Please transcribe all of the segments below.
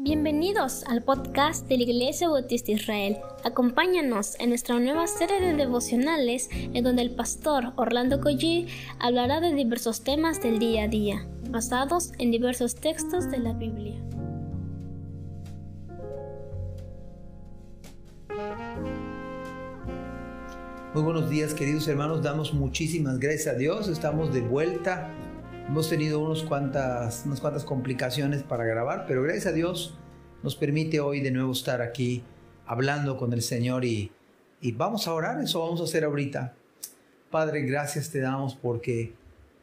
Bienvenidos al podcast de la Iglesia Bautista Israel. Acompáñanos en nuestra nueva serie de devocionales en donde el pastor Orlando Collie hablará de diversos temas del día a día, basados en diversos textos de la Biblia. Muy buenos días queridos hermanos, damos muchísimas gracias a Dios, estamos de vuelta Hemos tenido unos cuantas, unas cuantas complicaciones para grabar, pero gracias a Dios nos permite hoy de nuevo estar aquí hablando con el Señor y, y vamos a orar, eso vamos a hacer ahorita. Padre, gracias te damos porque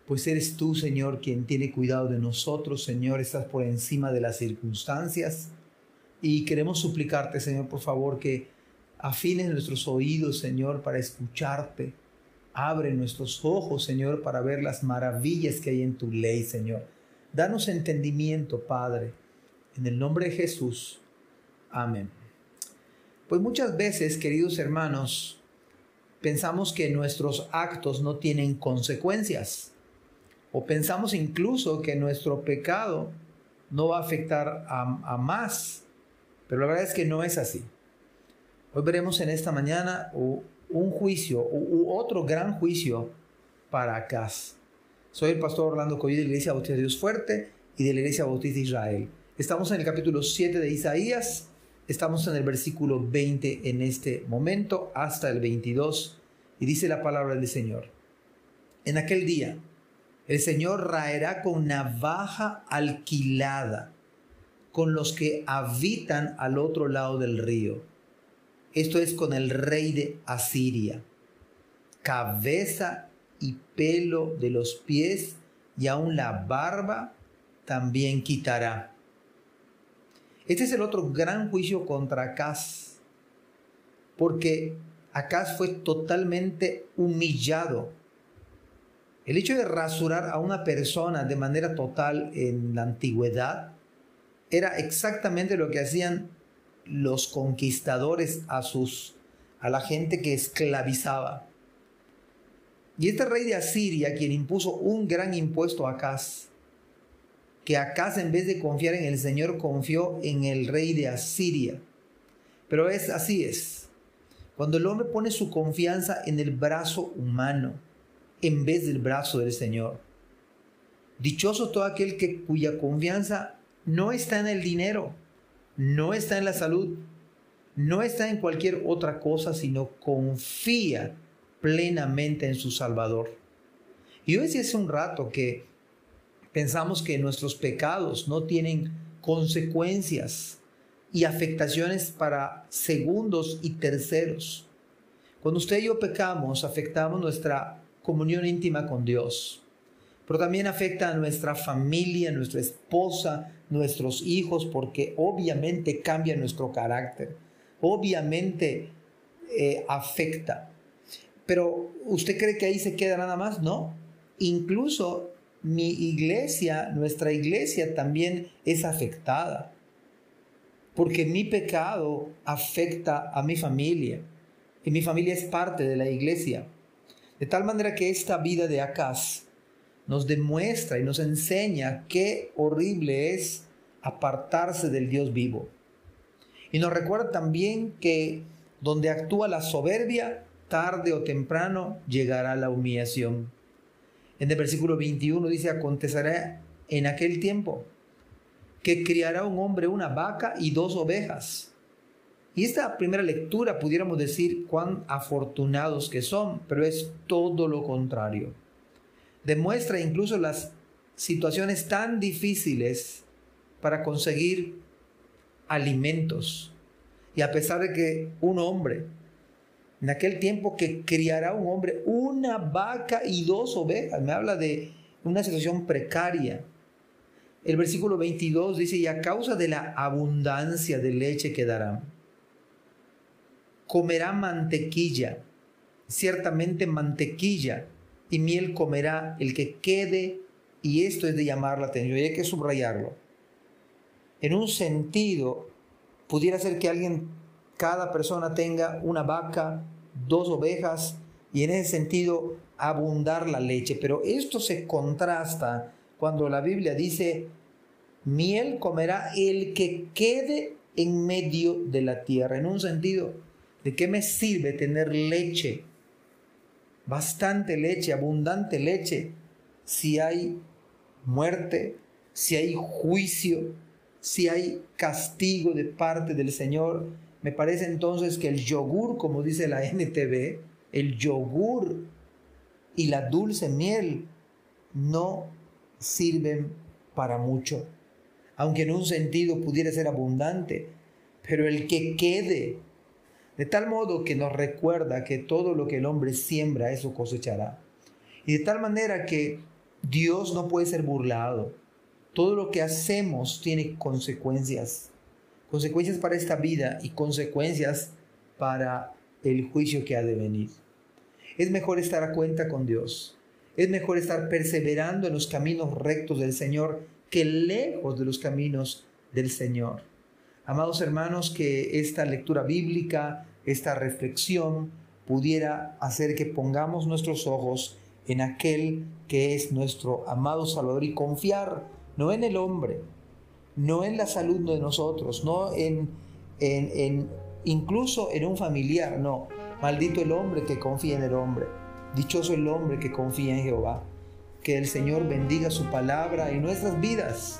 pues eres tú, Señor, quien tiene cuidado de nosotros, Señor, estás por encima de las circunstancias y queremos suplicarte, Señor, por favor, que afines nuestros oídos, Señor, para escucharte Abre nuestros ojos, Señor, para ver las maravillas que hay en tu ley, Señor. Danos entendimiento, Padre. En el nombre de Jesús. Amén. Pues muchas veces, queridos hermanos, pensamos que nuestros actos no tienen consecuencias. O pensamos incluso que nuestro pecado no va a afectar a, más. Pero la verdad es que no es así. Hoy veremos en esta mañana un juicio u otro gran juicio para Acaz. Soy el pastor Orlando Coy de la Iglesia Bautista de Dios Fuerte y de la Iglesia Bautista de Israel. Estamos en el capítulo 7 de Isaías, estamos en el versículo 20 en este momento hasta el 22 y dice la palabra del Señor. En aquel día, el Señor raerá con navaja alquilada con los que habitan al otro lado del río esto es con el rey de Asiria. Cabeza y pelo de los pies y aún la barba también quitará. Este es el otro gran juicio contra Acaz, porque Acaz fue totalmente humillado. El hecho de rasurar a una persona de manera total en la antigüedad era exactamente lo que hacían los conquistadores a sus a la gente que esclavizaba. Y este rey de Asiria, quien impuso un gran impuesto a Acaz, que Acaz en vez de confiar en el Señor confió en el rey de Asiria. Pero es así es. Cuando el hombre pone su confianza en el brazo humano en vez del brazo del Señor. Dichoso todo aquel que cuya confianza no está en el dinero, no está en la salud, no está en cualquier otra cosa, sino confía plenamente en su Salvador. Y yo decía hace un rato que pensamos que nuestros pecados no tienen consecuencias y afectaciones para segundos y terceros. Cuando usted y yo pecamos, afectamos nuestra comunión íntima con Dios pero también afecta a nuestra familia, nuestra esposa, nuestros hijos, porque obviamente cambia nuestro carácter, obviamente eh, afecta. Pero ¿usted cree que ahí se queda nada más? No. Incluso mi iglesia, nuestra iglesia también es afectada, porque mi pecado afecta a mi familia, y mi familia es parte de la iglesia. De tal manera que esta vida de Acaz nos demuestra y nos enseña qué horrible es apartarse del Dios vivo. Y nos recuerda también que donde actúa la soberbia, tarde o temprano llegará la humillación. En el versículo 21 dice, acontecerá en aquel tiempo que criará un hombre una vaca y dos ovejas. Y esta primera lectura pudiéramos decir cuán afortunados que son, pero es todo lo contrario demuestra incluso las situaciones tan difíciles para conseguir alimentos. Y a pesar de que un hombre, en aquel tiempo que criará un hombre una vaca y dos ovejas, me habla de una situación precaria. El versículo 22 dice, y a causa de la abundancia de leche que darán, comerá mantequilla, ciertamente mantequilla y miel comerá el que quede, y esto es de llamar la atención, hay que subrayarlo. En un sentido, pudiera ser que alguien, cada persona tenga una vaca, dos ovejas, y en ese sentido abundar la leche, pero esto se contrasta cuando la Biblia dice miel comerá el que quede en medio de la tierra. En un sentido, ¿de qué me sirve tener leche? Bastante leche, abundante leche, si hay muerte, si hay juicio, si hay castigo de parte del Señor. Me parece entonces que el yogur, como dice la NTV, el yogur y la dulce miel no sirven para mucho, aunque en un sentido pudiera ser abundante, pero el que quede, de tal modo que nos recuerda que todo lo que el hombre siembra, eso cosechará. Y de tal manera que Dios no puede ser burlado. Todo lo que hacemos tiene consecuencias. Consecuencias para esta vida y consecuencias para el juicio que ha de venir. Es mejor estar a cuenta con Dios. Es mejor estar perseverando en los caminos rectos del Señor que lejos de los caminos del Señor. Amados hermanos, que esta lectura bíblica, esta reflexión pudiera hacer que pongamos nuestros ojos en aquel que es nuestro amado Salvador y confiar no en el hombre, no en la salud de nosotros, no en, en, en incluso en un familiar, no, Maldito el hombre que confía en el hombre. Dichoso el hombre que confía en Jehová. Que el Señor bendiga su palabra en nuestras vidas.